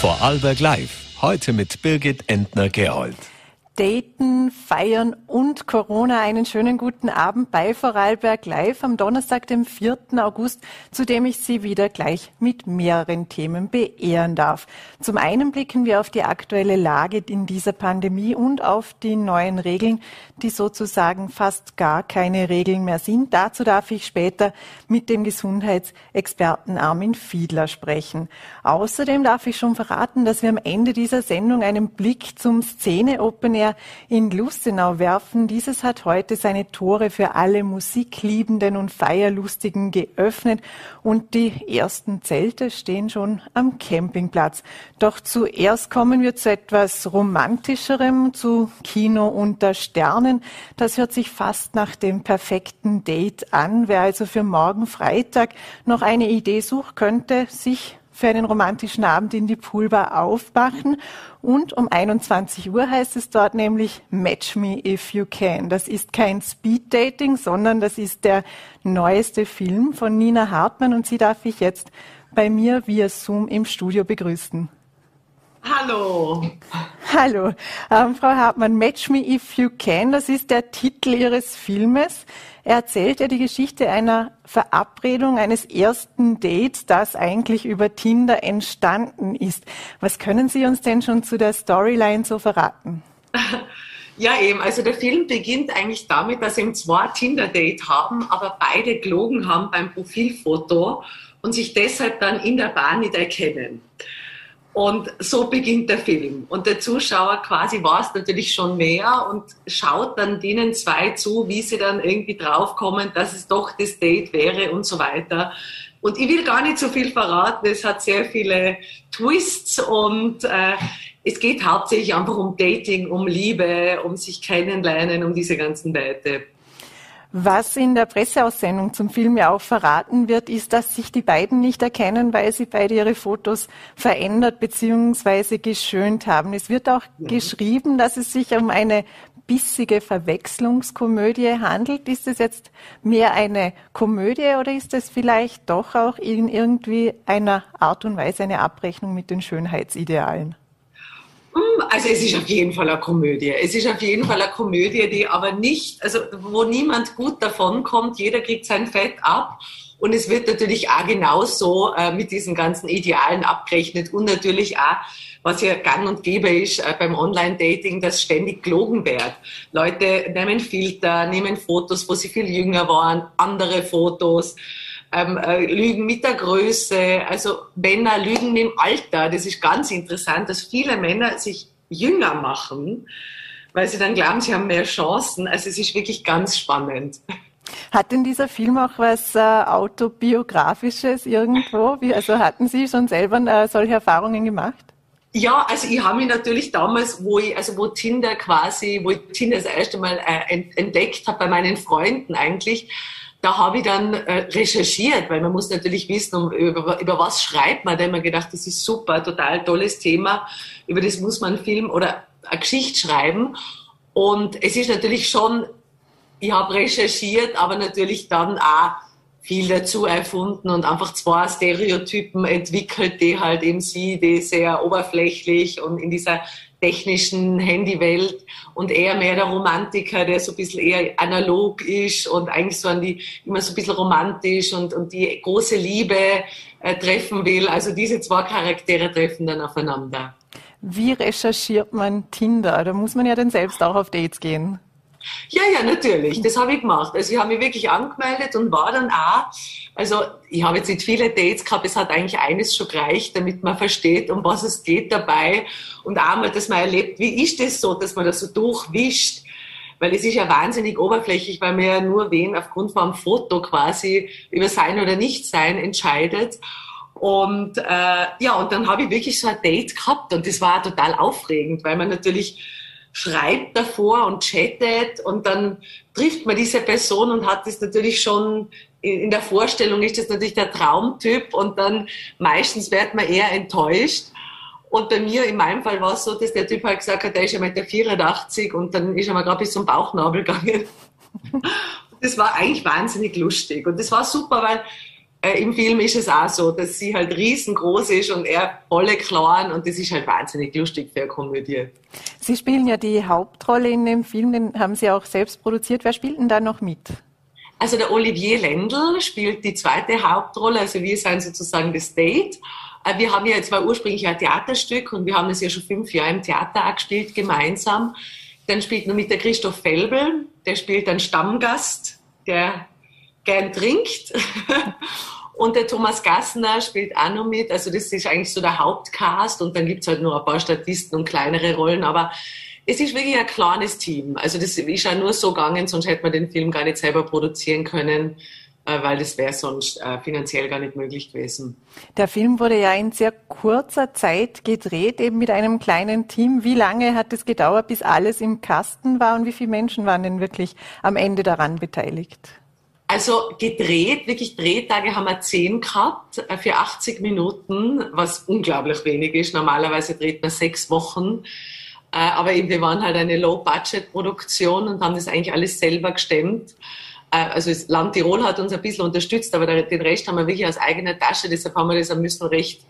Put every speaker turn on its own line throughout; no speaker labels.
Vorarlberg Live. Heute mit Birgit Entner-Gerold.
Daten, Feiern und Corona. Einen schönen guten Abend bei Vorarlberg Live am Donnerstag, dem 4. August, zu dem ich Sie wieder gleich mit mehreren Themen beehren darf. Zum einen blicken wir auf die aktuelle Lage in dieser Pandemie und auf die neuen Regeln, die sozusagen fast gar keine Regeln mehr sind. Dazu darf ich später mit dem Gesundheitsexperten Armin Fiedler sprechen. Außerdem darf ich schon verraten, dass wir am Ende dieser Sendung einen Blick zum Szene-Open Air in Lustenau werfen. Dieses hat heute seine Tore für alle Musikliebenden und Feierlustigen geöffnet und die ersten Zelte stehen schon am Campingplatz. Doch zuerst kommen wir zu etwas romantischerem, zu Kino unter Sternen. Das hört sich fast nach dem perfekten Date an. Wer also für morgen Freitag noch eine Idee sucht, könnte sich für einen romantischen Abend in die Poolbar aufmachen. Und um 21 Uhr heißt es dort nämlich Match Me If You Can. Das ist kein Speed Dating, sondern das ist der neueste Film von Nina Hartmann und sie darf ich jetzt bei mir via Zoom im Studio begrüßen.
Hallo.
Hallo. Ähm, Frau Hartmann, Match Me If You Can, das ist der Titel Ihres Filmes. Er erzählt ja die Geschichte einer Verabredung, eines ersten Dates, das eigentlich über Tinder entstanden ist. Was können Sie uns denn schon zu der Storyline so verraten?
Ja, eben. Also der Film beginnt eigentlich damit, dass sie eben zwei Tinder-Date haben, aber beide gelogen haben beim Profilfoto und sich deshalb dann in der Bahn nicht erkennen. Und so beginnt der Film. Und der Zuschauer quasi weiß natürlich schon mehr und schaut dann denen zwei zu, wie sie dann irgendwie draufkommen, dass es doch das Date wäre und so weiter. Und ich will gar nicht so viel verraten. Es hat sehr viele Twists und äh, es geht hauptsächlich einfach um Dating, um Liebe, um sich kennenlernen, um diese ganzen Werte.
Was in der Presseaussendung zum Film ja auch verraten wird, ist, dass sich die beiden nicht erkennen, weil sie beide ihre Fotos verändert bzw. geschönt haben. Es wird auch ja. geschrieben, dass es sich um eine bissige Verwechslungskomödie handelt. Ist es jetzt mehr eine Komödie oder ist es vielleicht doch auch in irgendwie einer Art und Weise eine Abrechnung mit den Schönheitsidealen?
Hm, also es ist auf jeden Fall eine Komödie. Es ist auf jeden Fall eine Komödie, die aber nicht, also wo niemand gut davon kommt. Jeder kriegt sein Fett ab. Und es wird natürlich auch genauso äh, mit diesen ganzen Idealen abgerechnet und natürlich auch, was ja gang und gäbe ist äh, beim Online-Dating, dass ständig gelogen wird. Leute nehmen Filter, nehmen Fotos, wo sie viel jünger waren, andere Fotos ähm, äh, Lügen mit der Größe, also Männer lügen im Alter. Das ist ganz interessant, dass viele Männer sich jünger machen, weil sie dann glauben, sie haben mehr Chancen. Also es ist wirklich ganz spannend.
Hat denn dieser Film auch was äh, autobiografisches irgendwo? Wie, also hatten Sie schon selber äh, solche Erfahrungen gemacht?
Ja, also ich habe mich natürlich damals, wo ich, also wo Tinder quasi, wo ich Tinder das erste Mal äh, entdeckt habe bei meinen Freunden eigentlich, da habe ich dann äh, recherchiert, weil man muss natürlich wissen, um, über, über was schreibt man. Da habe ich mir gedacht, das ist super, total tolles Thema. Über das muss man einen Film oder eine Geschichte schreiben. Und es ist natürlich schon, ich habe recherchiert, aber natürlich dann auch viel dazu erfunden und einfach zwei Stereotypen entwickelt, die halt eben sie, die sehr oberflächlich und in dieser technischen Handywelt und eher mehr der Romantiker, der so ein bisschen eher analog ist und eigentlich so an die, immer so ein bisschen romantisch und, und die große Liebe äh, treffen will. Also diese zwei Charaktere treffen dann aufeinander.
Wie recherchiert man Tinder? Da muss man ja dann selbst auch auf Dates gehen.
Ja, ja, natürlich. Das habe ich gemacht. Also ich habe mich wirklich angemeldet und war dann auch, also ich habe jetzt nicht viele Dates gehabt, es hat eigentlich eines schon gereicht, damit man versteht, um was es geht dabei. Und einmal, dass man erlebt, wie ist das so, dass man das so durchwischt. Weil es ist ja wahnsinnig oberflächlich, weil man ja nur wen aufgrund von einem Foto quasi über sein oder nicht sein entscheidet. Und äh, ja, und dann habe ich wirklich so ein Date gehabt und das war total aufregend, weil man natürlich schreibt davor und chattet und dann trifft man diese Person und hat das natürlich schon in der Vorstellung ist das natürlich der Traumtyp und dann meistens wird man eher enttäuscht. Und bei mir, in meinem Fall war es so, dass der Typ halt gesagt hat, der ist ja mit der 84 und dann ist er mal gerade bis zum Bauchnabel gegangen. das war eigentlich wahnsinnig lustig und das war super, weil äh, im Film ist es auch so, dass sie halt riesengroß ist und er volle klein und das ist halt wahnsinnig lustig für eine Komödie.
Sie spielen ja die Hauptrolle in dem Film, den haben Sie auch selbst produziert. Wer spielt denn da noch mit?
Also der Olivier Lendl spielt die zweite Hauptrolle, also wir sind sozusagen das Date. Äh, wir haben ja jetzt mal ursprünglich ein Theaterstück und wir haben es ja schon fünf Jahre im Theater auch gespielt, gemeinsam. Dann spielt noch mit der Christoph Felbel, der spielt einen Stammgast, der gern trinkt. Und der Thomas Gassner spielt auch noch mit. Also das ist eigentlich so der Hauptcast und dann gibt's halt nur ein paar Statisten und kleinere Rollen. Aber es ist wirklich ein kleines Team. Also das ist ja nur so gegangen, sonst hätte man den Film gar nicht selber produzieren können, äh, weil das wäre sonst äh, finanziell gar nicht möglich gewesen.
Der Film wurde ja in sehr kurzer Zeit gedreht, eben mit einem kleinen Team. Wie lange hat es gedauert, bis alles im Kasten war und wie viele Menschen waren denn wirklich am Ende daran beteiligt?
Also gedreht, wirklich Drehtage haben wir zehn gehabt äh, für 80 Minuten, was unglaublich wenig ist. Normalerweise dreht man sechs Wochen. Äh, aber eben, wir waren halt eine Low-Budget-Produktion und haben das eigentlich alles selber gestemmt. Äh, also das Land Tirol hat uns ein bisschen unterstützt, aber den Rest haben wir wirklich aus eigener Tasche. Deshalb haben wir das ein bisschen recht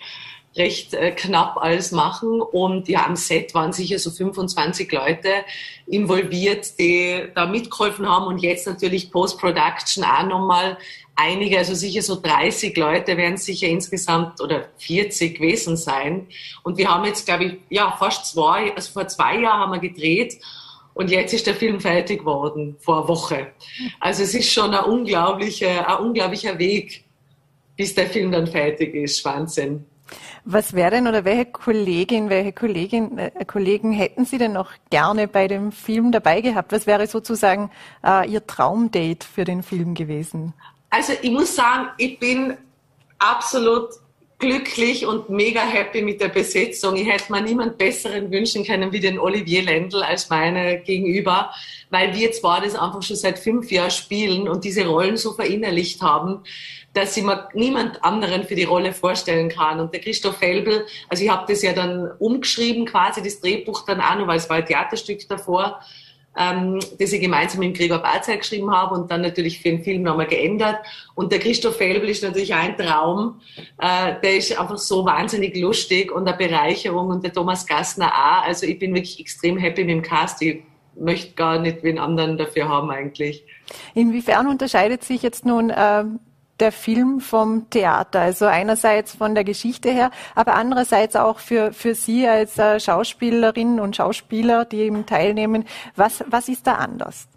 recht äh, knapp alles machen. Und ja, am Set waren sicher so 25 Leute involviert, die da mitgeholfen haben. Und jetzt natürlich Post-Production auch nochmal einige, also sicher so 30 Leute werden sicher insgesamt oder 40 gewesen sein. Und wir haben jetzt, glaube ich, ja, fast zwei, also vor zwei Jahren haben wir gedreht. Und jetzt ist der Film fertig geworden, vor einer Woche. Also es ist schon ein unglaublicher, ein unglaublicher Weg, bis der Film dann fertig ist. Wahnsinn.
Was wäre denn oder welche Kollegin, welche Kollegin, äh, Kollegen hätten Sie denn noch gerne bei dem Film dabei gehabt? Was wäre sozusagen äh, Ihr Traumdate für den Film gewesen?
Also ich muss sagen, ich bin absolut glücklich und mega happy mit der Besetzung. Ich hätte mir niemand besseren wünschen können wie den Olivier Lendl als meine Gegenüber, weil wir zwar das einfach schon seit fünf Jahren spielen und diese Rollen so verinnerlicht haben, dass ich mir niemand anderen für die Rolle vorstellen kann. Und der Christoph Felbel, also ich habe das ja dann umgeschrieben, quasi das Drehbuch dann auch noch, weil es war ein Theaterstück davor, ähm, das ich gemeinsam mit Gregor Barzeit geschrieben habe und dann natürlich für den Film nochmal geändert. Und der Christoph Felbel ist natürlich ein Traum. Äh, der ist einfach so wahnsinnig lustig und eine Bereicherung und der Thomas Gassner auch. Also ich bin wirklich extrem happy mit dem Cast. Ich möchte gar nicht wen anderen dafür haben eigentlich.
Inwiefern unterscheidet sich jetzt nun äh, der Film vom Theater. Also einerseits von der Geschichte her, aber andererseits auch für, für Sie als äh, Schauspielerinnen und Schauspieler, die eben teilnehmen. Was, was ist da anders?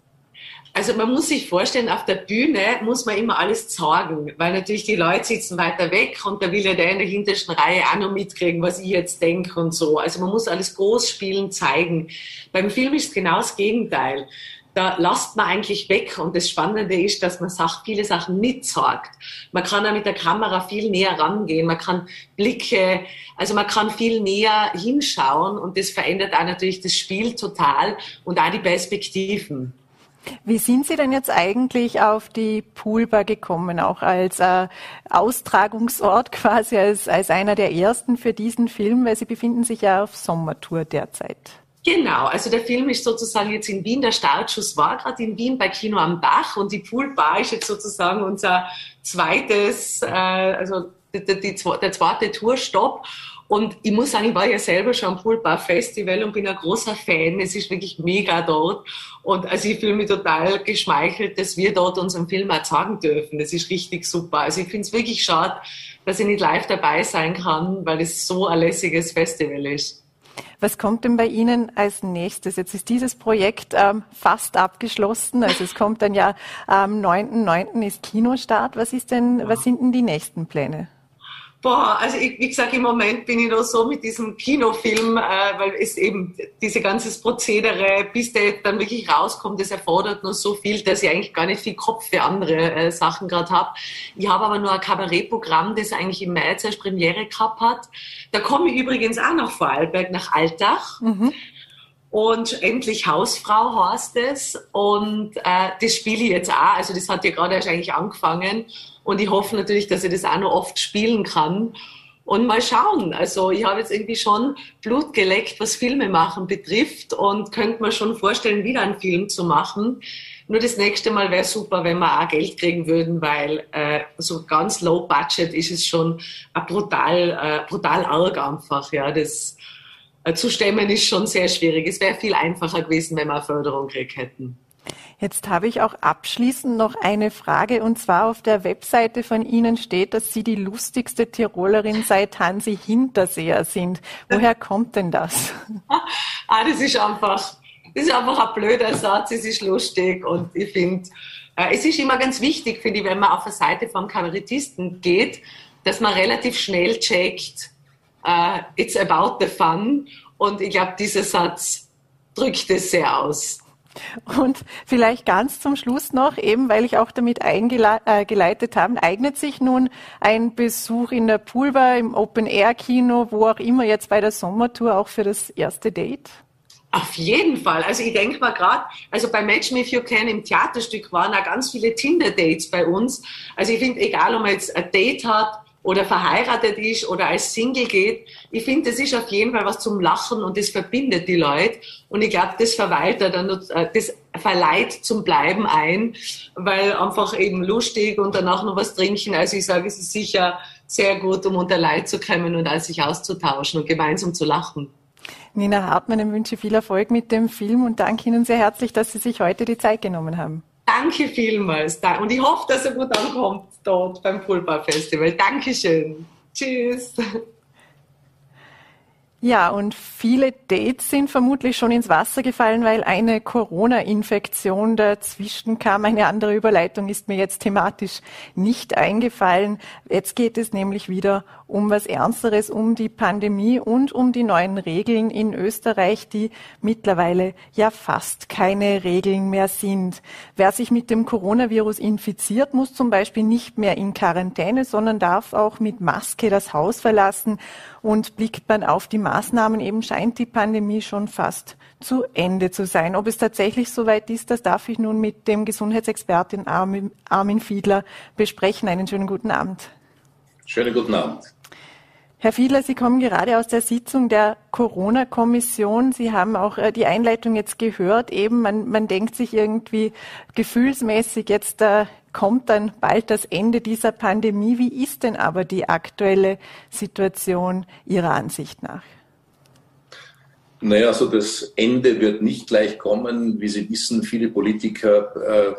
Also man muss sich vorstellen, auf der Bühne muss man immer alles sagen, weil natürlich die Leute sitzen weiter weg und da will ja der in der hintersten Reihe auch noch mitkriegen, was ich jetzt denke und so. Also man muss alles groß spielen, zeigen. Beim Film ist genau das Gegenteil da lasst man eigentlich weg. Und das Spannende ist, dass man sagt, viele Sachen nicht. Man kann auch mit der Kamera viel näher rangehen. Man kann Blicke, also man kann viel näher hinschauen und das verändert auch natürlich das Spiel total und auch die Perspektiven.
Wie sind Sie denn jetzt eigentlich auf die Poolbar gekommen, auch als äh, Austragungsort quasi, als, als einer der ersten für diesen Film, weil Sie befinden sich ja auf Sommertour derzeit?
Genau, also der Film ist sozusagen jetzt in Wien, der Startschuss war gerade in Wien bei Kino am Bach und die Poolbar ist jetzt sozusagen unser zweites, äh, also die, die, der zweite Tourstopp. Und ich muss sagen, ich war ja selber schon am Poolbar Festival und bin ein großer Fan. Es ist wirklich mega dort. Und also ich fühle mich total geschmeichelt, dass wir dort unseren Film auch zeigen dürfen. Das ist richtig super. Also ich finde es wirklich schade, dass ich nicht live dabei sein kann, weil es so ein lässiges Festival ist.
Was kommt denn bei Ihnen als nächstes? Jetzt ist dieses Projekt ähm, fast abgeschlossen. Also es kommt dann ja am 9.9. ist Kinostart. Was ist denn, was sind denn die nächsten Pläne?
Boah, also ich, wie gesagt, im Moment bin ich noch so mit diesem Kinofilm, äh, weil es eben diese ganze Prozedere, bis der dann wirklich rauskommt, das erfordert nur so viel, dass ich eigentlich gar nicht viel Kopf für andere äh, Sachen gerade habe. Ich habe aber nur ein Kabarettprogramm, das eigentlich im März als Premiere gehabt hat. Da komme ich übrigens auch nach Vorarlberg, nach Altach. Mhm. Und endlich Hausfrau heißt es. Und äh, das spiele ich jetzt auch. Also das hat ja gerade erst eigentlich angefangen. Und ich hoffe natürlich, dass ich das auch noch oft spielen kann. und mal schauen. Also ich habe jetzt irgendwie schon Blut geleckt, was Filme machen betrifft und könnte mir schon vorstellen, wieder einen Film zu machen. Nur das nächste Mal wäre super, wenn wir auch Geld kriegen würden, weil äh, so ganz low budget ist es schon brutal, äh, brutal arg einfach. Ja, das zu stemmen ist schon sehr schwierig. Es wäre viel einfacher gewesen, wenn wir eine Förderung gekriegt hätten.
Jetzt habe ich auch abschließend noch eine Frage und zwar auf der Webseite von Ihnen steht, dass Sie die lustigste Tirolerin seit Hansi Hinterseher sind. Woher kommt denn das?
ah, das ist einfach, das ist einfach ein blöder Satz, es ist lustig und ich finde, äh, es ist immer ganz wichtig, finde ich, wenn man auf der Seite vom Kabarettisten geht, dass man relativ schnell checkt, uh, it's about the fun und ich glaube, dieser Satz drückt es sehr aus.
Und vielleicht ganz zum Schluss noch, eben weil ich auch damit eingeleitet äh, habe, eignet sich nun ein Besuch in der Poolbar, im Open-Air-Kino, wo auch immer jetzt bei der Sommertour auch für das erste Date?
Auf jeden Fall. Also ich denke mal gerade, also bei Match Me If You Can im Theaterstück waren auch ganz viele Tinder-Dates bei uns. Also ich finde, egal ob man jetzt ein Date hat oder verheiratet ist oder als Single geht. Ich finde, das ist auf jeden Fall was zum Lachen und das verbindet die Leute. Und ich glaube, das verweilt dann, äh, das verleiht zum Bleiben ein, weil einfach eben lustig und danach noch was trinken. Also ich sage, es ist sicher sehr gut, um unter Leid zu kommen und sich auszutauschen und gemeinsam zu lachen.
Nina Hartmann, ich wünsche viel Erfolg mit dem Film und danke Ihnen sehr herzlich, dass Sie sich heute die Zeit genommen haben.
Danke vielmals. Und ich hoffe, dass er gut ankommt dort beim Pulpa Festival. Dankeschön. Tschüss.
Ja, und viele Dates sind vermutlich schon ins Wasser gefallen, weil eine Corona-Infektion dazwischen kam. Eine andere Überleitung ist mir jetzt thematisch nicht eingefallen. Jetzt geht es nämlich wieder um was Ernsteres, um die Pandemie und um die neuen Regeln in Österreich, die mittlerweile ja fast keine Regeln mehr sind. Wer sich mit dem Coronavirus infiziert, muss zum Beispiel nicht mehr in Quarantäne, sondern darf auch mit Maske das Haus verlassen. Und blickt man auf die Maßnahmen, eben scheint die Pandemie schon fast zu Ende zu sein. Ob es tatsächlich soweit ist, das darf ich nun mit dem Gesundheitsexpertin Armin, Armin Fiedler besprechen. Einen schönen guten Abend.
Schönen guten Abend.
Herr Fiedler, Sie kommen gerade aus der Sitzung der Corona-Kommission. Sie haben auch äh, die Einleitung jetzt gehört. Eben, man, man denkt sich irgendwie gefühlsmäßig, jetzt äh, kommt dann bald das Ende dieser Pandemie. Wie ist denn aber die aktuelle Situation Ihrer Ansicht nach?
Naja, also das Ende wird nicht gleich kommen. Wie Sie wissen, viele Politiker äh,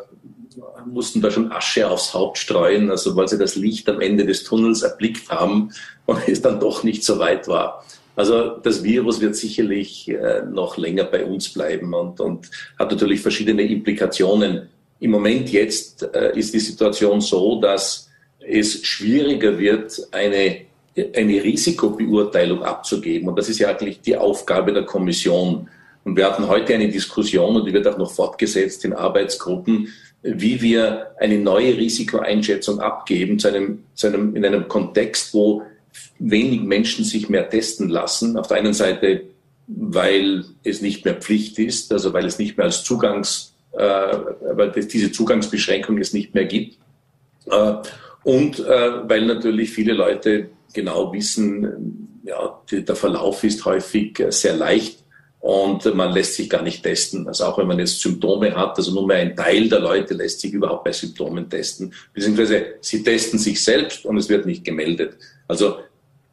mussten da schon Asche aufs Haupt streuen, also weil sie das Licht am Ende des Tunnels erblickt haben und es dann doch nicht so weit war. Also das Virus wird sicherlich äh, noch länger bei uns bleiben und, und hat natürlich verschiedene Implikationen. Im Moment jetzt äh, ist die Situation so, dass es schwieriger wird, eine, eine Risikobeurteilung abzugeben. Und das ist ja eigentlich die Aufgabe der Kommission. Und wir hatten heute eine Diskussion und die wird auch noch fortgesetzt in Arbeitsgruppen, wie wir eine neue Risikoeinschätzung abgeben zu einem, zu einem, in einem Kontext, wo wenig Menschen sich mehr testen lassen. Auf der einen Seite, weil es nicht mehr Pflicht ist, also weil es nicht mehr als Zugangs, äh, weil es diese Zugangsbeschränkung es nicht mehr gibt. Äh, und äh, weil natürlich viele Leute genau wissen, ja, der Verlauf ist häufig sehr leicht und man lässt sich gar nicht testen. Also auch wenn man jetzt Symptome hat, also nur mehr ein Teil der Leute lässt sich überhaupt bei Symptomen testen, beziehungsweise sie testen sich selbst und es wird nicht gemeldet. Also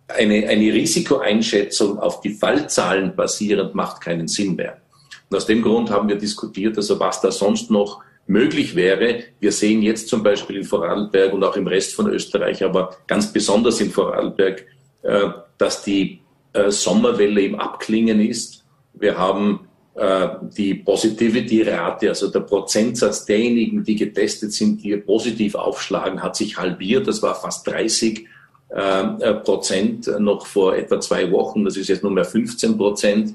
eine, eine Risikoeinschätzung auf die Fallzahlen basierend macht keinen Sinn mehr. Und aus dem Grund haben wir diskutiert, also was da sonst noch möglich wäre. Wir sehen jetzt zum Beispiel in Vorarlberg und auch im Rest von Österreich, aber ganz besonders in Vorarlberg, äh, dass die äh, Sommerwelle im Abklingen ist wir haben äh, die Positivity-Rate, also der Prozentsatz derjenigen, die getestet sind, die positiv aufschlagen, hat sich halbiert. Das war fast 30 äh, äh, Prozent noch vor etwa zwei Wochen. Das ist jetzt nur mehr 15 Prozent.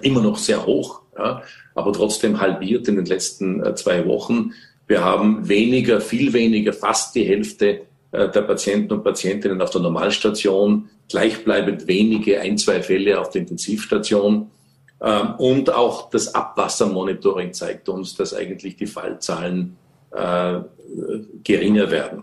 Immer noch sehr hoch, ja, aber trotzdem halbiert in den letzten äh, zwei Wochen. Wir haben weniger, viel weniger, fast die Hälfte äh, der Patienten und Patientinnen auf der Normalstation, gleichbleibend wenige, ein, zwei Fälle auf der Intensivstation. Ähm, und auch das Abwassermonitoring zeigt uns, dass eigentlich die Fallzahlen äh, geringer werden.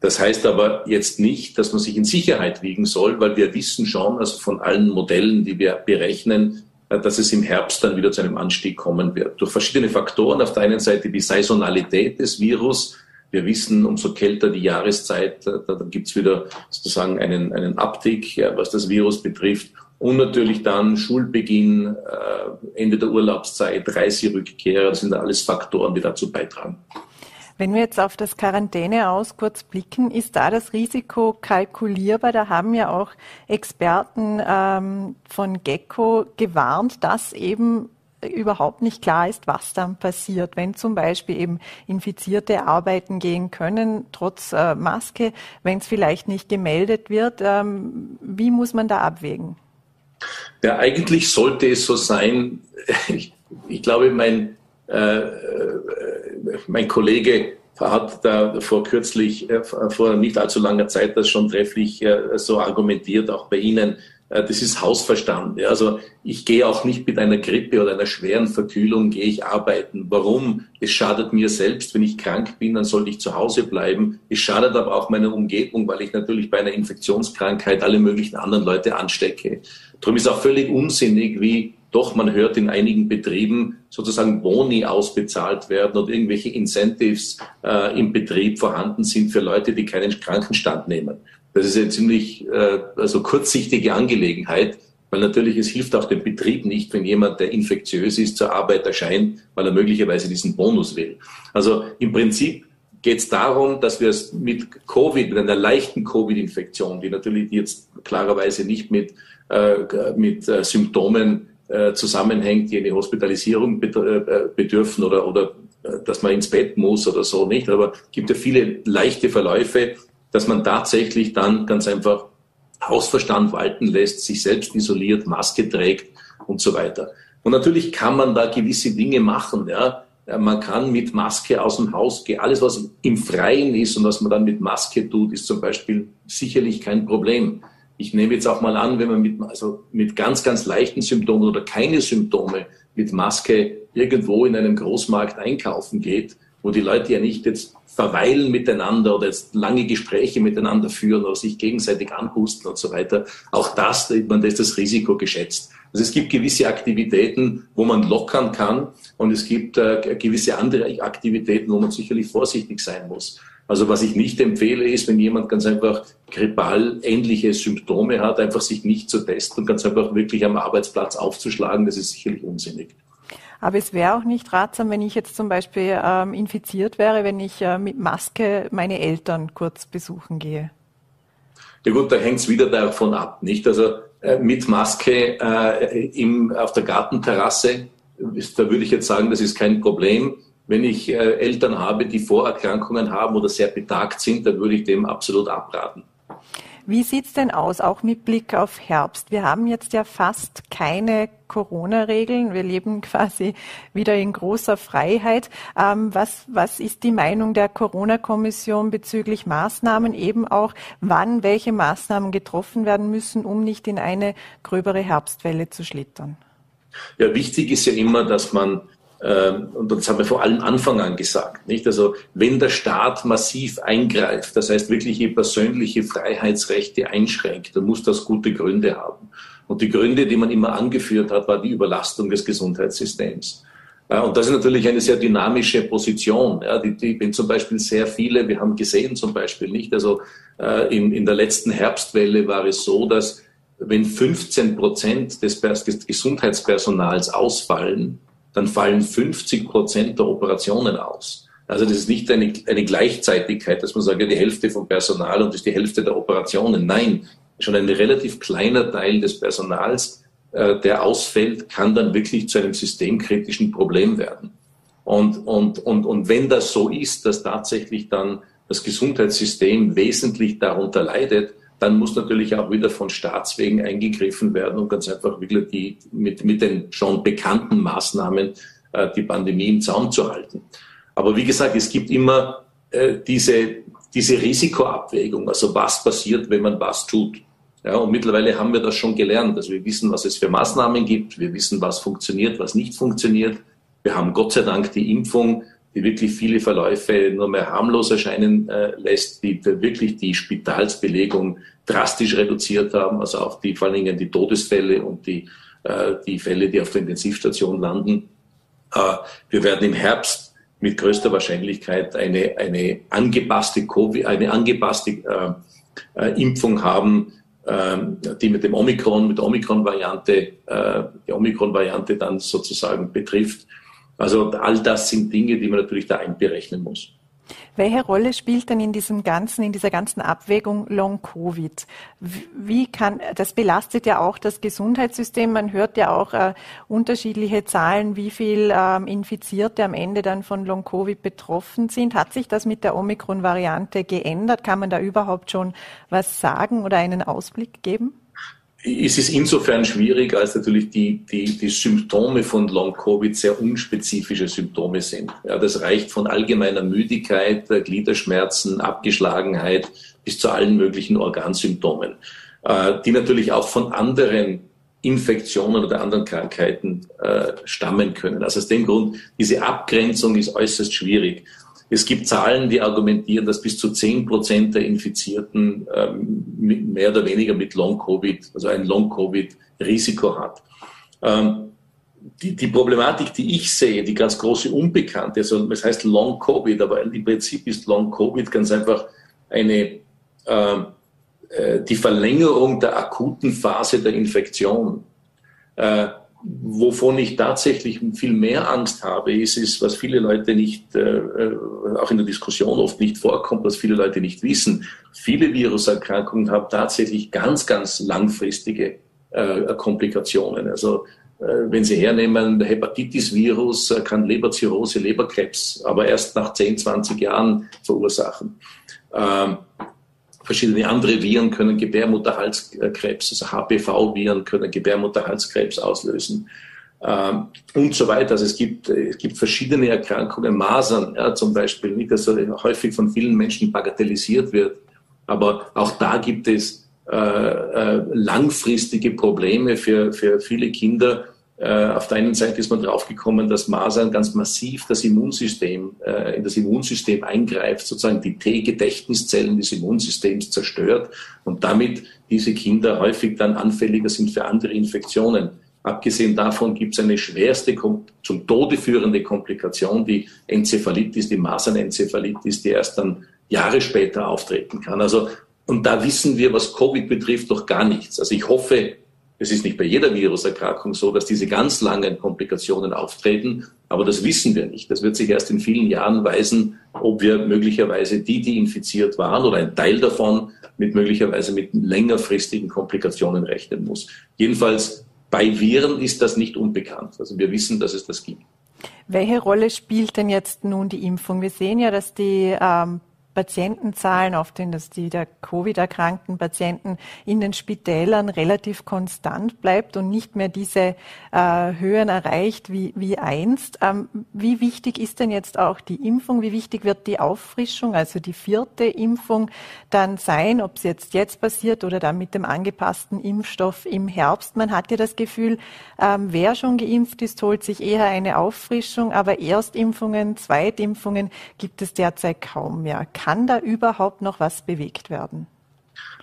Das heißt aber jetzt nicht, dass man sich in Sicherheit wiegen soll, weil wir wissen schon, also von allen Modellen, die wir berechnen, dass es im Herbst dann wieder zu einem Anstieg kommen wird. Durch verschiedene Faktoren. Auf der einen Seite die Saisonalität des Virus. Wir wissen, umso kälter die Jahreszeit, äh, da, da gibt es wieder sozusagen einen, einen Abtick, ja, was das Virus betrifft. Und natürlich dann Schulbeginn, äh, Ende der Urlaubszeit, Reiserückkehrer, das sind alles Faktoren, die dazu beitragen.
Wenn wir jetzt auf das Quarantäne aus kurz blicken, ist da das Risiko kalkulierbar? Da haben ja auch Experten ähm, von Gecko gewarnt, dass eben überhaupt nicht klar ist, was dann passiert, wenn zum Beispiel eben Infizierte arbeiten gehen können, trotz äh, Maske, wenn es vielleicht nicht gemeldet wird. Ähm, wie muss man da abwägen?
Ja, eigentlich sollte es so sein. Ich, ich glaube, mein, mein Kollege hat da vor kürzlich, äh, vor nicht allzu langer Zeit das schon trefflich äh, so argumentiert, auch bei Ihnen. Äh, das ist Hausverstand. Also ich gehe auch nicht mit einer Grippe oder einer schweren Verkühlung gehe ich arbeiten. Warum? Es schadet mir selbst, wenn ich krank bin, dann sollte ich zu Hause bleiben. Es schadet aber auch meiner Umgebung, weil ich natürlich bei einer Infektionskrankheit alle möglichen anderen Leute anstecke. Darum ist auch völlig unsinnig, wie doch man hört in einigen Betrieben sozusagen Boni ausbezahlt werden oder irgendwelche Incentives äh, im Betrieb vorhanden sind für Leute, die keinen Krankenstand nehmen. Das ist eine ziemlich äh, also kurzsichtige Angelegenheit, weil natürlich es hilft auch dem Betrieb nicht, wenn jemand, der infektiös ist, zur Arbeit erscheint, weil er möglicherweise diesen Bonus will. Also im Prinzip geht es darum, dass wir es mit Covid, mit einer leichten Covid-Infektion, die natürlich jetzt klarerweise nicht mit, äh, mit äh, Symptomen äh, zusammenhängt, die eine Hospitalisierung äh, bedürfen oder, oder äh, dass man ins Bett muss oder so nicht. Aber es gibt ja viele leichte Verläufe, dass man tatsächlich dann ganz einfach Hausverstand walten lässt, sich selbst isoliert, Maske trägt und so weiter. Und natürlich kann man da gewisse Dinge machen. Ja. Man kann mit Maske aus dem Haus gehen. Alles, was im Freien ist und was man dann mit Maske tut, ist zum Beispiel sicherlich kein Problem. Ich nehme jetzt auch mal an, wenn man mit, also mit ganz, ganz leichten Symptomen oder keine Symptome mit Maske irgendwo in einem Großmarkt einkaufen geht, wo die Leute ja nicht jetzt verweilen miteinander oder jetzt lange Gespräche miteinander führen oder sich gegenseitig anhusten und so weiter. Auch das, man, ist das Risiko geschätzt. Also es gibt gewisse Aktivitäten, wo man lockern kann und es gibt äh, gewisse andere Aktivitäten, wo man sicherlich vorsichtig sein muss. Also was ich nicht empfehle, ist, wenn jemand ganz einfach grippal ähnliche Symptome hat, einfach sich nicht zu testen und ganz einfach wirklich am Arbeitsplatz aufzuschlagen. Das ist sicherlich unsinnig.
Aber es wäre auch nicht ratsam, wenn ich jetzt zum Beispiel ähm, infiziert wäre, wenn ich äh, mit Maske meine Eltern kurz besuchen gehe.
Ja gut, da hängt es wieder davon ab, nicht? Also äh, mit Maske äh, im, auf der Gartenterrasse, da würde ich jetzt sagen, das ist kein Problem wenn ich äh, Eltern habe, die Vorerkrankungen haben oder sehr betagt sind, dann würde ich dem absolut abraten.
Wie sieht's denn aus, auch mit Blick auf Herbst? Wir haben jetzt ja fast keine Corona-Regeln. Wir leben quasi wieder in großer Freiheit. Ähm, was, was ist die Meinung der Corona-Kommission bezüglich Maßnahmen, eben auch wann welche Maßnahmen getroffen werden müssen, um nicht in eine gröbere Herbstwelle zu schlittern?
Ja, wichtig ist ja immer, dass man und das haben wir vor allem Anfang an gesagt, nicht? Also, wenn der Staat massiv eingreift, das heißt wirkliche persönliche Freiheitsrechte einschränkt, dann muss das gute Gründe haben. Und die Gründe, die man immer angeführt hat, war die Überlastung des Gesundheitssystems. Und das ist natürlich eine sehr dynamische Position. Ja, die, wenn zum Beispiel sehr viele, wir haben gesehen zum Beispiel nicht, also äh, in, der letzten Herbstwelle war es so, dass wenn 15 Prozent des Gesundheitspersonals ausfallen, dann fallen 50 Prozent der Operationen aus. Also das ist nicht eine, eine Gleichzeitigkeit, dass man sagt, ja, die Hälfte vom Personal und das ist die Hälfte der Operationen. Nein, schon ein relativ kleiner Teil des Personals, äh, der ausfällt, kann dann wirklich zu einem systemkritischen Problem werden. Und, und, und, und wenn das so ist, dass tatsächlich dann das Gesundheitssystem wesentlich darunter leidet, dann muss natürlich auch wieder von Staatswegen eingegriffen werden, um ganz einfach wirklich die, mit, mit den schon bekannten Maßnahmen äh, die Pandemie im Zaum zu halten. Aber wie gesagt, es gibt immer äh, diese, diese Risikoabwägung, also was passiert, wenn man was tut. Ja, und mittlerweile haben wir das schon gelernt. Also wir wissen, was es für Maßnahmen gibt, wir wissen, was funktioniert, was nicht funktioniert. Wir haben Gott sei Dank die Impfung, die wirklich viele Verläufe nur mehr harmlos erscheinen äh, lässt, die wirklich die Spitalsbelegung drastisch reduziert haben, also auch die vor allen Dingen die Todesfälle und die, äh, die Fälle, die auf der Intensivstation landen. Äh, wir werden im Herbst mit größter Wahrscheinlichkeit eine, eine angepasste COVID, eine angepasste äh, äh, Impfung haben, äh, die mit dem Omikron, mit der Omikron-Variante, äh, die Omikron-Variante dann sozusagen betrifft. Also all das sind Dinge, die man natürlich da einberechnen muss.
Welche Rolle spielt denn in diesem ganzen, in dieser ganzen Abwägung Long Covid? Wie kann, das belastet ja auch das Gesundheitssystem. Man hört ja auch äh, unterschiedliche Zahlen, wie viel ähm, Infizierte am Ende dann von Long Covid betroffen sind. Hat sich das mit der Omikron-Variante geändert? Kann man da überhaupt schon was sagen oder einen Ausblick geben?
Es ist insofern schwierig, als natürlich die, die, die Symptome von Long-Covid sehr unspezifische Symptome sind. Ja, das reicht von allgemeiner Müdigkeit, Gliederschmerzen, Abgeschlagenheit bis zu allen möglichen Organsymptomen, äh, die natürlich auch von anderen Infektionen oder anderen Krankheiten äh, stammen können. Also aus dem Grund, diese Abgrenzung ist äußerst schwierig. Es gibt Zahlen, die argumentieren, dass bis zu zehn Prozent der Infizierten ähm, mehr oder weniger mit Long-Covid, also ein Long-Covid-Risiko hat. Ähm, die, die, Problematik, die ich sehe, die ganz große Unbekannte, also es heißt Long-Covid, aber im Prinzip ist Long-Covid ganz einfach eine, ähm, äh, die Verlängerung der akuten Phase der Infektion. Äh, Wovon ich tatsächlich viel mehr Angst habe, ist es, was viele Leute nicht, äh, äh, auch in der Diskussion oft nicht vorkommt, was viele Leute nicht wissen. Viele Viruserkrankungen haben tatsächlich ganz, ganz langfristige äh, Komplikationen. Also äh, wenn Sie hernehmen, der Hepatitis-Virus äh, kann Leberzirrhose, Leberkrebs, aber erst nach 10, 20 Jahren verursachen. Ähm, Verschiedene andere Viren können Gebärmutterhalskrebs, also HPV-Viren können Gebärmutterhalskrebs auslösen ähm, und so weiter. Also es gibt, es gibt verschiedene Erkrankungen, Masern ja, zum Beispiel, nicht, dass er häufig von vielen Menschen bagatellisiert wird, aber auch da gibt es äh, äh, langfristige Probleme für, für viele Kinder, auf der einen Seite ist man draufgekommen, dass Masern ganz massiv das Immunsystem, äh, in das Immunsystem eingreift, sozusagen die T-Gedächtniszellen des Immunsystems zerstört und damit diese Kinder häufig dann anfälliger sind für andere Infektionen. Abgesehen davon gibt es eine schwerste, zum Tode führende Komplikation, die Enzephalitis, die Masernenzephalitis, die erst dann Jahre später auftreten kann. Also, und da wissen wir, was Covid betrifft, doch gar nichts. Also ich hoffe, es ist nicht bei jeder Viruserkrankung so, dass diese ganz langen Komplikationen auftreten, aber das wissen wir nicht. Das wird sich erst in vielen Jahren weisen, ob wir möglicherweise die, die infiziert waren oder ein Teil davon mit möglicherweise mit längerfristigen Komplikationen rechnen muss. Jedenfalls bei Viren ist das nicht unbekannt. Also wir wissen, dass es das gibt.
Welche Rolle spielt denn jetzt nun die Impfung? Wir sehen ja, dass die ähm, Patientenzahlen, auf den dass die der Covid-erkrankten Patienten in den Spitälern relativ konstant bleibt und nicht mehr diese äh, Höhen erreicht wie, wie einst. Ähm, wie wichtig ist denn jetzt auch die Impfung? Wie wichtig wird die Auffrischung, also die vierte Impfung dann sein, ob es jetzt jetzt passiert oder dann mit dem angepassten Impfstoff im Herbst? Man hat ja das Gefühl, ähm, wer schon geimpft ist, holt sich eher eine Auffrischung, aber Erstimpfungen, Zweitimpfungen gibt es derzeit kaum mehr kann da überhaupt noch was bewegt werden?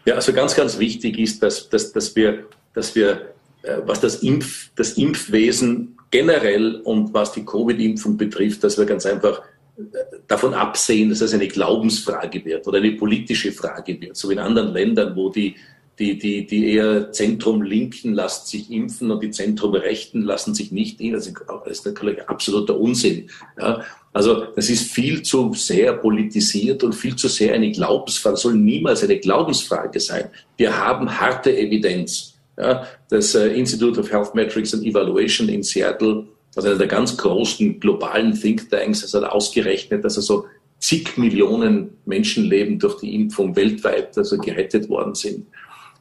Ja, also ganz, ganz wichtig ist, dass, dass, dass wir, dass wir äh, was das, Impf, das Impfwesen generell und was die Covid-Impfung betrifft, dass wir ganz einfach äh, davon absehen, dass es eine Glaubensfrage wird oder eine politische Frage wird, so wie in anderen Ländern, wo die, die, die, die eher Zentrum-Linken lassen sich impfen und die Zentrum-Rechten lassen sich nicht impfen. Das ist natürlich absoluter Unsinn. Ja. Also das ist viel zu sehr politisiert und viel zu sehr eine Glaubensfrage. Das soll niemals eine Glaubensfrage sein. Wir haben harte Evidenz. Ja, das äh, Institute of Health Metrics and Evaluation in Seattle, also einer der ganz großen globalen Thinktanks, das hat ausgerechnet, dass also zig Millionen Menschenleben durch die Impfung weltweit also gerettet worden sind.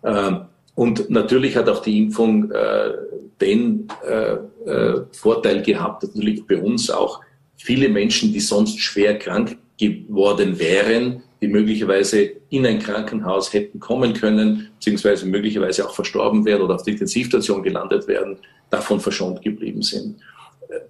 Ähm, und natürlich hat auch die Impfung äh, den äh, äh, Vorteil gehabt, natürlich bei uns auch viele Menschen, die sonst schwer krank geworden wären, die möglicherweise in ein Krankenhaus hätten kommen können, beziehungsweise möglicherweise auch verstorben wären oder auf der Intensivstation gelandet wären, davon verschont geblieben sind.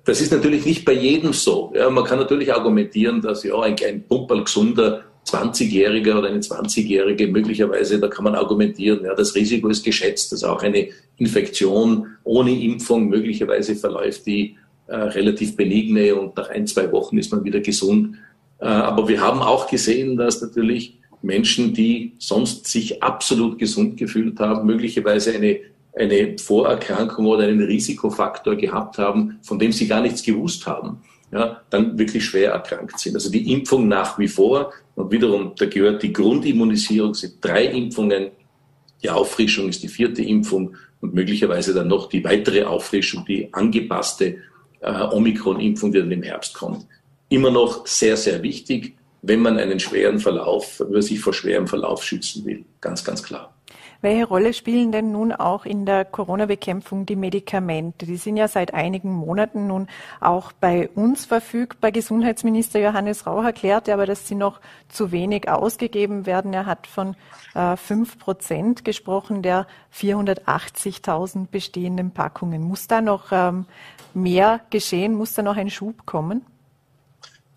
das ist natürlich nicht bei jedem so. Ja, man kann natürlich argumentieren, dass ja ein, ein Pumperl gesunder 20-Jähriger oder eine 20-Jährige möglicherweise, da kann man argumentieren, ja, das Risiko ist geschätzt, dass auch eine Infektion ohne Impfung möglicherweise verläuft, die äh, relativ benigne und nach ein, zwei Wochen ist man wieder gesund. Äh, aber wir haben auch gesehen, dass natürlich Menschen, die sonst sich absolut gesund gefühlt haben, möglicherweise eine, eine Vorerkrankung oder einen Risikofaktor gehabt haben, von dem sie gar nichts gewusst haben, ja, dann wirklich schwer erkrankt sind. Also die Impfung nach wie vor und wiederum, da gehört die Grundimmunisierung, sind drei Impfungen, die Auffrischung ist die vierte Impfung und möglicherweise dann noch die weitere Auffrischung, die angepasste äh, Omikron-Impfung, die dann im Herbst kommt. Immer noch sehr, sehr wichtig, wenn man einen schweren Verlauf, wenn man sich vor schwerem Verlauf schützen will. Ganz, ganz klar.
Welche Rolle spielen denn nun auch in der Corona-Bekämpfung die Medikamente? Die sind ja seit einigen Monaten nun auch bei uns verfügbar. Gesundheitsminister Johannes Rauch erklärte aber, dass sie noch zu wenig ausgegeben werden. Er hat von äh, fünf äh, Prozent gesprochen der 480.000 bestehenden Packungen. Muss da noch ähm, mehr geschehen? Muss da noch ein Schub kommen?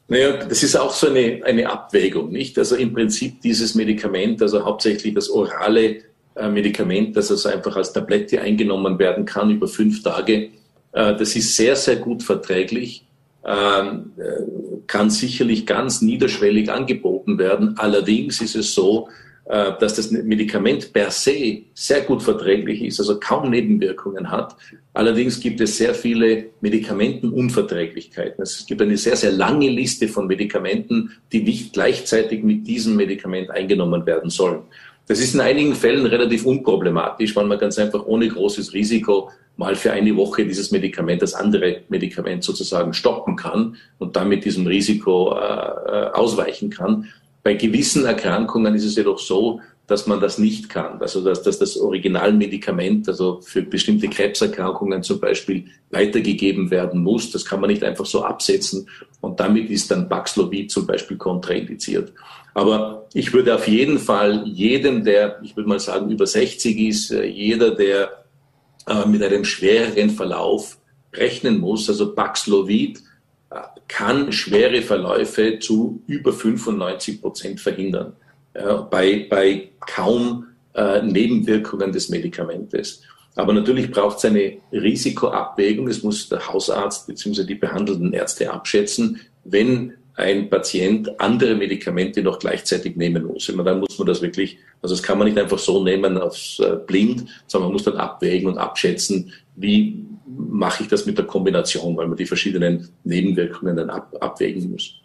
Naja, das ist auch so eine, eine Abwägung, nicht? Also im Prinzip dieses Medikament, also hauptsächlich das orale Medikament, das also einfach als Tablette eingenommen werden kann über fünf Tage. Äh, das ist sehr, sehr gut verträglich, ähm, äh, kann sicherlich ganz niederschwellig angeboten werden. Allerdings ist es so, dass das Medikament per se sehr gut verträglich ist, also kaum Nebenwirkungen hat. Allerdings gibt es sehr viele Medikamentenunverträglichkeiten. Es gibt eine sehr, sehr lange Liste von Medikamenten, die nicht gleichzeitig mit diesem Medikament eingenommen werden sollen. Das ist in einigen Fällen relativ unproblematisch, weil man ganz einfach ohne großes Risiko mal für eine Woche dieses Medikament, das andere Medikament sozusagen stoppen kann und damit diesem Risiko äh, äh, ausweichen kann. Bei gewissen Erkrankungen ist es jedoch so, dass man das nicht kann. Also dass, dass das Originalmedikament, also für bestimmte Krebserkrankungen zum Beispiel, weitergegeben werden muss. Das kann man nicht einfach so absetzen und damit ist dann Paxlovid zum Beispiel kontraindiziert. Aber ich würde auf jeden Fall jedem, der, ich würde mal sagen, über 60 ist, äh, jeder, der äh, mit einem schwereren Verlauf rechnen muss, also Paxlovid, äh, kann schwere Verläufe zu über 95 Prozent verhindern, bei, bei kaum äh, Nebenwirkungen des Medikamentes. Aber natürlich braucht es eine Risikoabwägung. Es muss der Hausarzt bzw. die behandelnden Ärzte abschätzen, wenn ein Patient andere Medikamente noch gleichzeitig nehmen muss. Immer dann muss man das wirklich, also das kann man nicht einfach so nehmen aufs äh, blind, sondern man muss dann abwägen und abschätzen, wie mache ich das mit der Kombination, weil man die verschiedenen Nebenwirkungen dann ab, abwägen muss.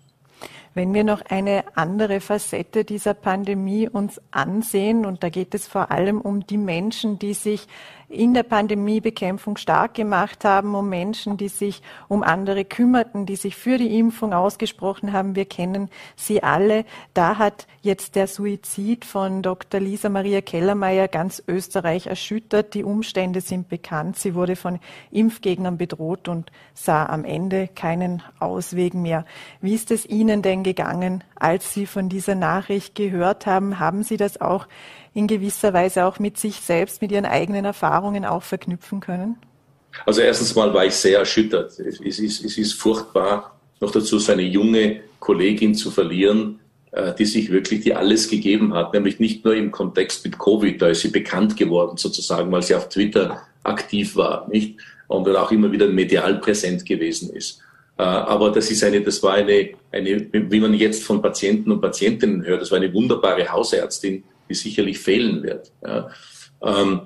Wenn wir noch eine andere Facette dieser Pandemie uns ansehen, und da geht es vor allem um die Menschen, die sich in der Pandemiebekämpfung stark gemacht haben, um Menschen, die sich um andere kümmerten, die sich für die Impfung ausgesprochen haben. Wir kennen sie alle. Da hat jetzt der Suizid von Dr. Lisa Maria Kellermeier ganz Österreich erschüttert. Die Umstände sind bekannt. Sie wurde von Impfgegnern bedroht und sah am Ende keinen Ausweg mehr. Wie ist es Ihnen denn gegangen, als Sie von dieser Nachricht gehört haben? Haben Sie das auch in gewisser Weise auch mit sich selbst, mit ihren eigenen Erfahrungen auch verknüpfen können?
Also erstens mal war ich sehr erschüttert. Es ist, es ist furchtbar, noch dazu so eine junge Kollegin zu verlieren, äh, die sich wirklich, die alles gegeben hat, nämlich nicht nur im Kontext mit Covid, da ist sie bekannt geworden sozusagen, weil sie auf Twitter aktiv war, nicht? Und auch immer wieder medial präsent gewesen ist. Äh, aber das ist eine, das war eine, eine, wie man jetzt von Patienten und Patientinnen hört, das war eine wunderbare Hausärztin, die sicherlich fehlen wird. Ja. Ähm,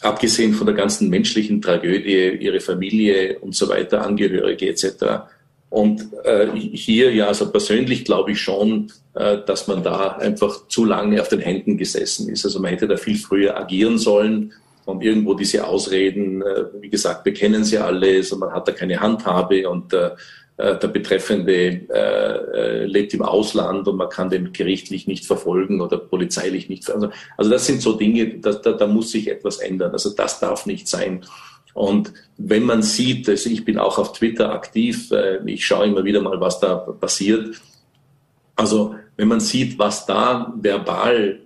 abgesehen von der ganzen menschlichen Tragödie, ihre Familie und so weiter, Angehörige etc. Und äh, hier, ja, also persönlich glaube ich schon, äh, dass man da einfach zu lange auf den Händen gesessen ist. Also man hätte da viel früher agieren sollen und irgendwo diese Ausreden, äh, wie gesagt, wir kennen sie alle, also man hat da keine Handhabe und äh, äh, der Betreffende lebt im Ausland und man kann den gerichtlich nicht verfolgen oder polizeilich nicht. Also, also das sind so Dinge, da, da, da muss sich etwas ändern. Also das darf nicht sein. Und wenn man sieht, also ich bin auch auf Twitter aktiv, ich schaue immer wieder mal, was da passiert. Also wenn man sieht, was da verbal,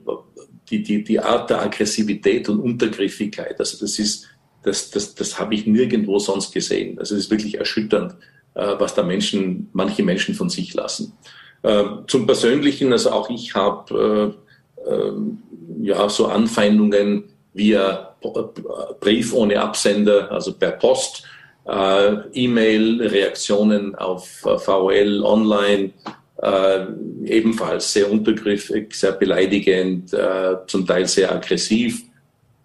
die, die, die Art der Aggressivität und Untergriffigkeit, also das ist das, das, das habe ich nirgendwo sonst gesehen. Also es ist wirklich erschütternd, äh, was da Menschen, manche Menschen von sich lassen. Äh, zum Persönlichen, also auch ich habe äh, äh, ja so Anfeindungen via Brief ohne Absender, also per Post, äh, E-Mail, Reaktionen auf äh, VOL online, äh, ebenfalls sehr untergriffig, sehr beleidigend, äh, zum Teil sehr aggressiv.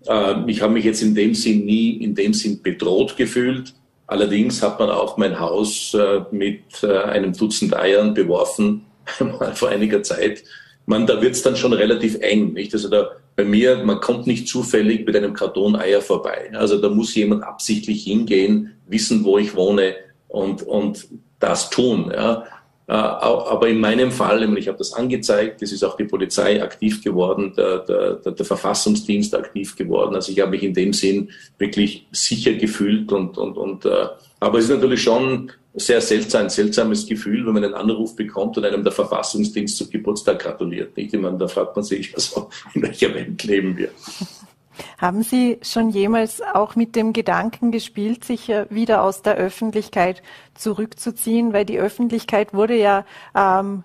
Äh, ich habe mich jetzt in dem Sinn nie in dem Sinn bedroht gefühlt. Allerdings hat man auch mein Haus äh, mit äh, einem Dutzend Eiern beworfen, mal vor einiger Zeit. Man, da wird es dann schon relativ eng, nicht? Also da bei mir, man kommt nicht zufällig mit einem Karton Eier vorbei. Also da muss jemand absichtlich hingehen, wissen, wo ich wohne und, und das tun. Ja. Äh, aber in meinem Fall, ich habe das angezeigt, es ist auch die Polizei aktiv geworden, der, der, der Verfassungsdienst aktiv geworden. Also ich habe mich in dem Sinn wirklich sicher gefühlt und, und, und äh, aber es ist natürlich schon sehr seltsam, ein seltsames Gefühl, wenn man einen Anruf bekommt und einem der Verfassungsdienst zum Geburtstag gratuliert. Nicht? Ich meine, da fragt man sich, also, in welcher Welt leben wir.
Haben Sie schon jemals auch mit dem Gedanken gespielt, sich wieder aus der Öffentlichkeit zurückzuziehen? Weil die Öffentlichkeit wurde ja ähm,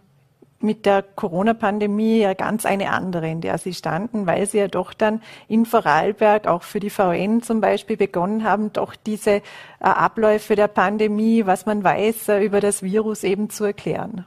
mit der Corona-Pandemie ja ganz eine andere, in der Sie standen, weil Sie ja doch dann in Vorarlberg auch für die VN zum Beispiel begonnen haben, doch diese äh, Abläufe der Pandemie, was man weiß äh, über das Virus eben zu erklären.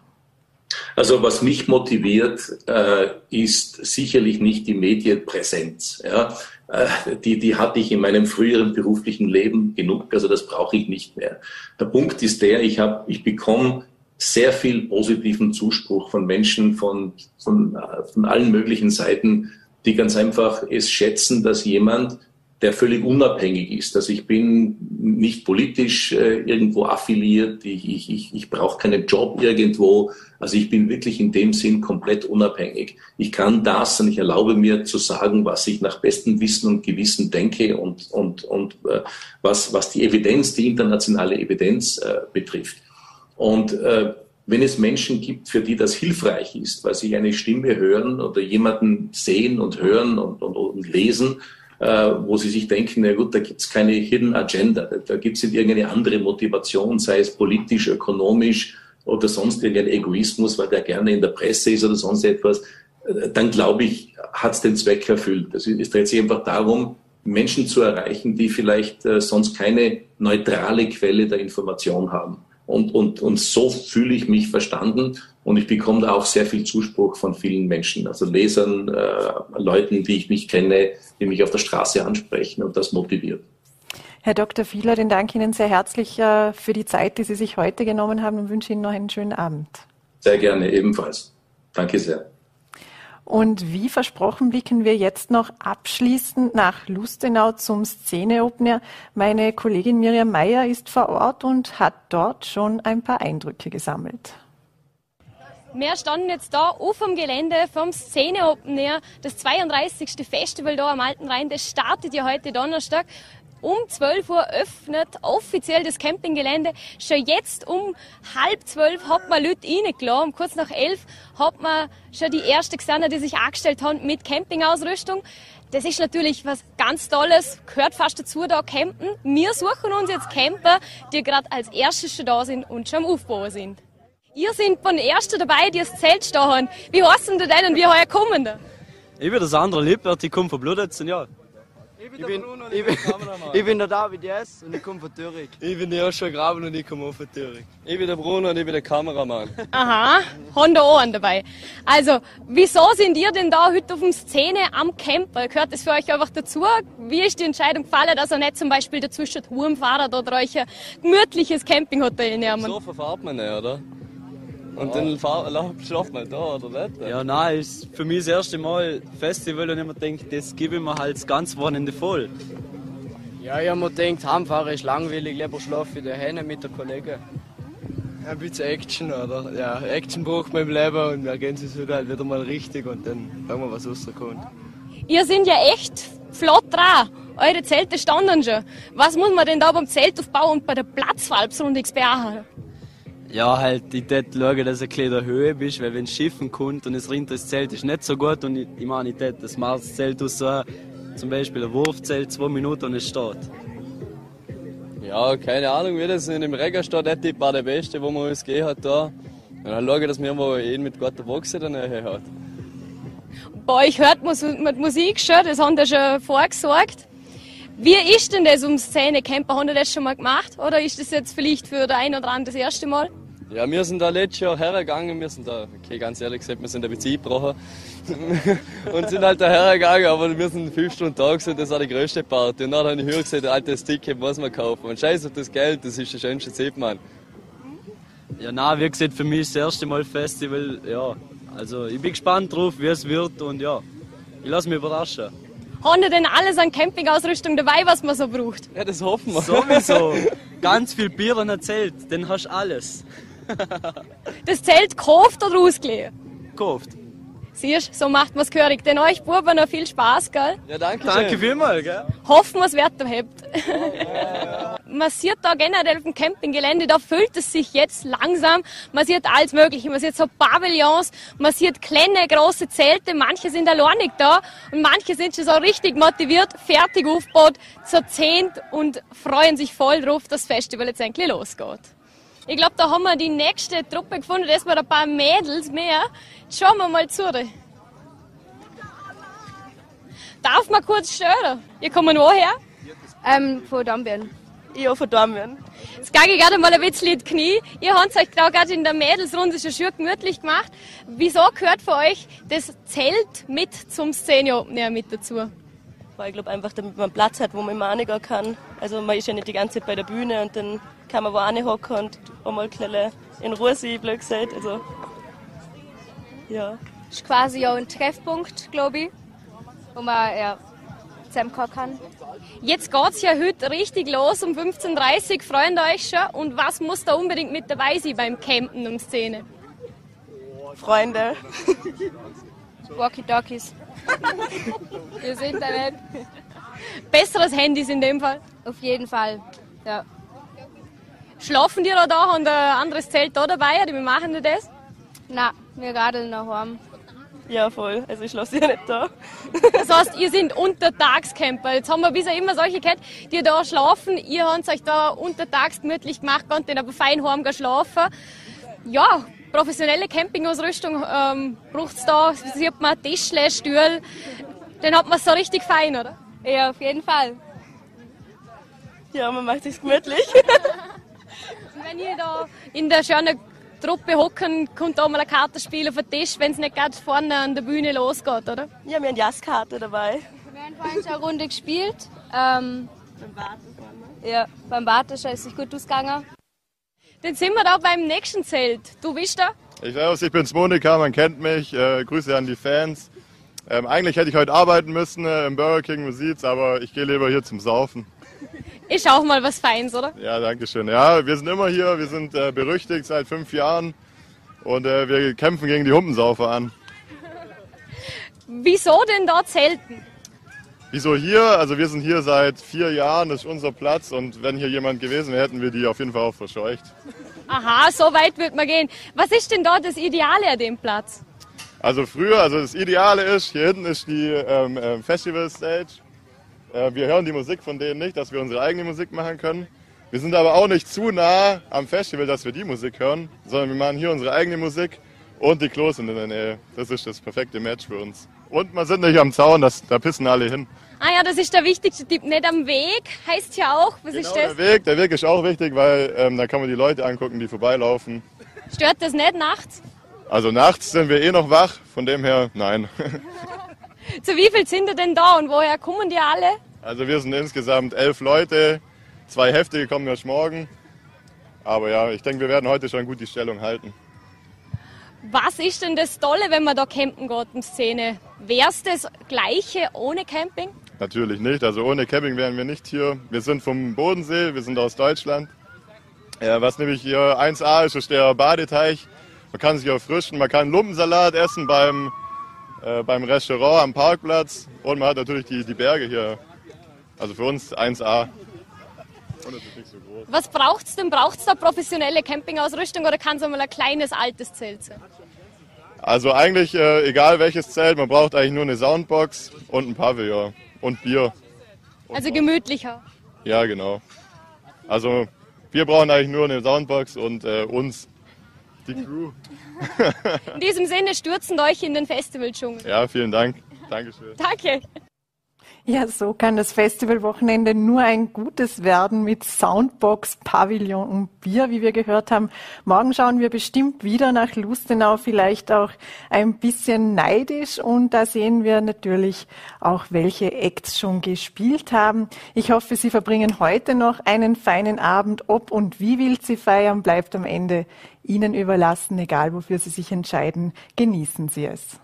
Also was mich motiviert, äh, ist sicherlich nicht die Medienpräsenz. Ja? Äh, die, die hatte ich in meinem früheren beruflichen Leben genug, also das brauche ich nicht mehr. Der Punkt ist der, ich, hab, ich bekomme sehr viel positiven Zuspruch von Menschen von, von, äh, von allen möglichen Seiten, die ganz einfach es schätzen, dass jemand der völlig unabhängig ist. Also ich bin nicht politisch äh, irgendwo affiliiert, ich, ich, ich, ich brauche keinen Job irgendwo. Also ich bin wirklich in dem Sinn komplett unabhängig. Ich kann das und ich erlaube mir zu sagen, was ich nach bestem Wissen und Gewissen denke und, und, und äh, was, was die Evidenz, die internationale Evidenz äh, betrifft. Und äh, wenn es Menschen gibt, für die das hilfreich ist, weil sie eine Stimme hören oder jemanden sehen und hören und, und, und lesen, äh, wo sie sich denken, na gut, da gibt es keine Hidden Agenda, da, da gibt es irgendeine andere Motivation, sei es politisch, ökonomisch oder sonst irgendein Egoismus, weil der gerne in der Presse ist oder sonst etwas, dann glaube ich, hat es den Zweck erfüllt. Also es dreht sich einfach darum, Menschen zu erreichen, die vielleicht äh, sonst keine neutrale Quelle der Information haben. Und, und, und so fühle ich mich verstanden und ich bekomme da auch sehr viel Zuspruch von vielen Menschen, also Lesern, äh, Leuten, die ich nicht kenne, die mich auf der Straße ansprechen und das motiviert.
Herr Dr. Fieler, den danke Ihnen sehr herzlich äh, für die Zeit, die Sie sich heute genommen haben und wünsche Ihnen noch einen schönen Abend.
Sehr gerne, ebenfalls. Danke sehr.
Und wie versprochen blicken wir jetzt noch abschließend nach Lustenau zum Szene-Opener. Meine Kollegin Miriam Meyer ist vor Ort und hat dort schon ein paar Eindrücke gesammelt.
Wir standen jetzt da auf dem Gelände vom Szene Open Air, das 32. Festival da am Alten Rhein. Das startet ja heute Donnerstag. Um 12 Uhr öffnet offiziell das Campinggelände. Schon jetzt um halb zwölf hat man Leute reingelassen. Um kurz nach elf hat man schon die ersten gesehen, die sich angestellt haben mit Campingausrüstung. Das ist natürlich was ganz Tolles, gehört fast dazu, da campen. Wir suchen uns jetzt Camper, die gerade als erstes schon da sind und schon am Aufbau sind. Ihr seid von Ersten dabei, die das Zelt stehen haben. Wie heißen denn und wie heuer kommen da?
Ich bin der Sandra Lippert, ich komme von Bludetzen, ja.
Ich bin, ich bin, ich bin, ich bin der David Jess und ich komme von Thüringen.
Ich bin der Joshua Graben und ich komme auch von Thüringen. Ich bin der Bruno und ich bin der Kameramann.
Aha, haben da auch einen dabei. Also, wieso sind ihr denn da heute auf dem Szene am Camper? Gehört das für euch einfach dazu? Wie ist die Entscheidung gefallen, dass ihr nicht zum Beispiel dazwischen Wurmfahrer oder euch ein gemütliches Campinghotel nehmen?
So verfahrt man nicht, oder? Und dann schlaft man da, oder nicht?
Ja, nein, ist für mich das erste Mal Festival und ich mir denke, das gebe ich mir halt das ganze Wochenende voll.
Ja, ich habe mir gedacht, Heimfahren ist langweilig, lieber schlafe ich daheim mit der Kollegen.
Ein bisschen Action, oder? Ja, Action braucht man im Leben und wir gehen es sogar halt wieder mal richtig und dann schauen wir, was rauskommt.
Ihr seid ja echt flott dran. Eure Zelte standen schon. Was muss man denn da beim Zeltaufbau und bei der Platzwahl besonders beachten?
Ja, halt, ich tät schauen, dass du ein bisschen in der Höhe bist, weil wenn Schiffen kommt und es rinnt das Zelt ist nicht so gut und ich, ich meine, ich tät das Mars-Zelt aus so zum Beispiel ein Wurfzelt, zwei Minuten und es steht. Ja, keine Ahnung, wie das in dem Regger steht. Der Tipp war der beste, wo man uns gegeben hat da. Und dann schaue ich, dass wir mal einen mit guter Boxe Nähe hat.
Bei euch hört man mit Musik schon, das haben wir schon vorgesorgt. Wie ist denn das um Szene-Camper? Haben ihr das schon mal gemacht? Oder ist das jetzt vielleicht für der ein oder andere das erste Mal?
Ja, wir sind da letztes Jahr hergegangen, wir sind da, okay, ganz ehrlich gesagt, wir sind ein bisschen eingebrochen und sind halt da hergegangen, aber wir sind fünf Stunden da gewesen, das war die größte Party. Und dann habe ich höher gesagt, altes Ticket muss man kaufen. Und scheiß auf das Geld, das ist der schönste Zeit, Mann. Ja, na, wie gesagt, für mich ist das erste Mal Festival, ja. Also, ich bin gespannt drauf, wie es wird und ja, ich lasse mich überraschen.
Haben ihr denn alles an Campingausrüstung dabei, was man so braucht?
Ja, das hoffen wir. Sowieso. Ganz viel Bier und ein Zelt, dann hast du alles.
Das Zelt gekauft oder ausgeliehen?
Gekauft.
Siehst so macht man's gehörig. Denn euch Buben noch viel Spaß, gell?
Ja, danke Danke vielmals, gell?
Hoffen wir, es weiterhebt. man sieht da generell auf dem Campinggelände, da füllt es sich jetzt langsam. Man sieht alles Mögliche. Man sieht so Pavillons, man sieht kleine, große Zelte. Manche sind alleinig da und manche sind schon so richtig motiviert, fertig aufgebaut, zur Zehnt und freuen sich voll drauf, dass das Festival jetzt endlich losgeht. Ich glaube, da haben wir die nächste Truppe gefunden. Da ist mal ein paar Mädels mehr. Jetzt schauen wir mal zu. Darf man kurz stören? Ihr kommt woher?
Ähm, von Dambien.
Ja, von Dambien.
Jetzt gehe ich gerade mal ein bisschen in die Knie. Ihr habt euch gerade in der Mädelsrunde schon schön gemütlich gemacht. Wieso gehört für euch das Zelt mit zum Szene Open Air mit dazu?
Weil ich glaube einfach, damit man Platz hat, wo man immer reingehen kann. Also man ist ja nicht die ganze Zeit bei der Bühne und dann kann man wo hocken und auch mal in Ruhe sein, blöd gesagt. Also, ja.
Das ist quasi auch ein Treffpunkt, glaube ich, wo man ja, zusammenkommen kann.
Jetzt geht es ja heute richtig los um 15.30 Uhr. Freuen euch schon? Und was muss da unbedingt mit dabei sein beim Campen und Szene?
Freunde.
Walkie-Talkies.
Ihr seht da nicht. Besseres Handys in dem Fall?
Auf jeden Fall, ja.
Schlafen die da da und ein anderes Zelt da dabei oder wie machen die das?
Na, wir radeln nach Hause.
Ja, voll. Also ich schlafe ja nicht da.
Das heißt, ihr sind Untertagscamper. Jetzt haben wir bisher immer solche gehabt, die da schlafen. Ihr habt euch da untertags gemütlich gemacht, könnt dann aber fein heim schlafen. Ja, professionelle Campingausrüstung ähm, braucht es da. Sieht man Tischle, Stühle. Dann hat man es so richtig fein, oder?
Ja, auf jeden Fall.
Ja, man macht sich gemütlich.
wenn ihr da in der schönen Truppe hocken, kommt auch mal eine Karte spielen auf den Tisch, wenn es nicht gerade vorne an der Bühne losgeht, oder?
Ja, wir haben Jazzkarte dabei.
Wir haben vorhin schon eine Runde gespielt. Ähm, beim Warten Ja, beim Warten ist es gut ausgegangen.
Dann sind wir da beim nächsten Zelt. Du bist da?
Ich servus, ich bin's Monika, man kennt mich. Äh, Grüße an die Fans. Ähm, eigentlich hätte ich heute arbeiten müssen äh, im Burger King, man sieht's, aber ich gehe lieber hier zum Saufen.
Ist auch mal was Feins, oder?
Ja, danke schön. Ja, wir sind immer hier, wir sind äh, berüchtigt seit fünf Jahren und äh, wir kämpfen gegen die Humpensaufer an.
Wieso denn dort Zelten?
Wieso hier? Also wir sind hier seit vier Jahren, das ist unser Platz und wenn hier jemand gewesen wäre, hätten wir die auf jeden Fall auch verscheucht.
Aha, so weit wird man gehen. Was ist denn dort das Ideale an dem Platz?
Also früher, also das Ideale ist, hier hinten ist die ähm, ähm Festival Stage äh, wir hören die Musik von denen nicht, dass wir unsere eigene Musik machen können. Wir sind aber auch nicht zu nah am Festival, dass wir die Musik hören, sondern wir machen hier unsere eigene Musik und die Klos sind in der Nähe. Das ist das perfekte Match für uns. Und wir sind nicht am Zaun, das, da pissen alle hin.
Ah ja, das ist der wichtigste Tipp. Nicht am Weg heißt ja auch. Was
genau,
ist das?
Der Weg, der Weg ist auch wichtig, weil ähm, da kann man die Leute angucken, die vorbeilaufen.
Stört das nicht nachts?
Also nachts sind wir eh noch wach, von dem her nein.
Zu wie viel sind ihr denn da und woher kommen die alle?
Also wir sind insgesamt elf Leute, zwei Heftige kommen erst morgen. Aber ja, ich denke, wir werden heute schon gut die Stellung halten.
Was ist denn das Tolle, wenn man da campen geht in Szene? Wäre es das Gleiche ohne Camping?
Natürlich nicht. Also ohne Camping wären wir nicht hier. Wir sind vom Bodensee, wir sind aus Deutschland. Ja, was nämlich hier 1A ist, ist der Badeteich. Man kann sich erfrischen, man kann Lumpensalat essen beim äh, beim Restaurant am Parkplatz und man hat natürlich die, die Berge hier. Also für uns 1A.
Und es ist nicht so groß. Was braucht es denn? Braucht es da professionelle Campingausrüstung oder kann es mal ein kleines altes Zelt sein?
Also eigentlich äh, egal welches Zelt, man braucht eigentlich nur eine Soundbox und ein Pavillon und Bier.
Und also gemütlicher.
Ja, genau. Also wir brauchen eigentlich nur eine Soundbox und äh, uns, die Crew.
In diesem Sinne stürzen euch in den Festival-Dschungel.
Ja, vielen Dank. Dankeschön.
Danke.
Ja, so kann das Festivalwochenende nur ein gutes werden mit Soundbox, Pavillon und Bier, wie wir gehört haben. Morgen schauen wir bestimmt wieder nach Lustenau, vielleicht auch ein bisschen neidisch und da sehen wir natürlich auch, welche Acts schon gespielt haben. Ich hoffe, Sie verbringen heute noch einen feinen Abend. Ob und wie wild Sie feiern, bleibt am Ende Ihnen überlassen, egal wofür Sie sich entscheiden. Genießen Sie es.